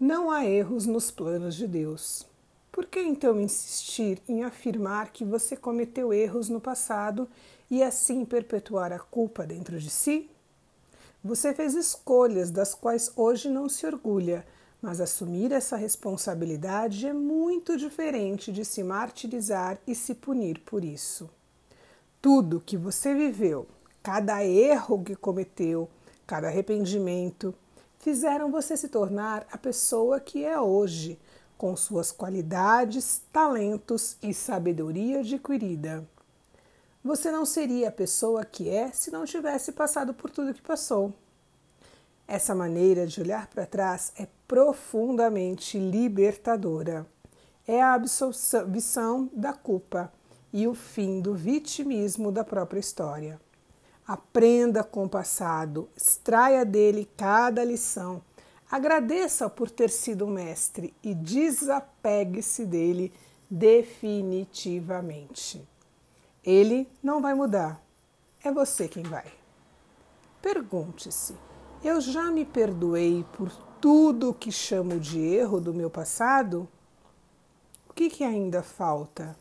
Não há erros nos planos de Deus. Por que então insistir em afirmar que você cometeu erros no passado e assim perpetuar a culpa dentro de si? Você fez escolhas das quais hoje não se orgulha, mas assumir essa responsabilidade é muito diferente de se martirizar e se punir por isso. Tudo que você viveu, cada erro que cometeu, cada arrependimento, fizeram você se tornar a pessoa que é hoje, com suas qualidades, talentos e sabedoria adquirida. Você não seria a pessoa que é se não tivesse passado por tudo que passou. Essa maneira de olhar para trás é profundamente libertadora. É a absolvição da culpa e o fim do vitimismo da própria história. Aprenda com o passado, extraia dele cada lição, agradeça por ter sido mestre e desapegue-se dele definitivamente. Ele não vai mudar, é você quem vai. Pergunte-se: eu já me perdoei por tudo que chamo de erro do meu passado? O que, que ainda falta?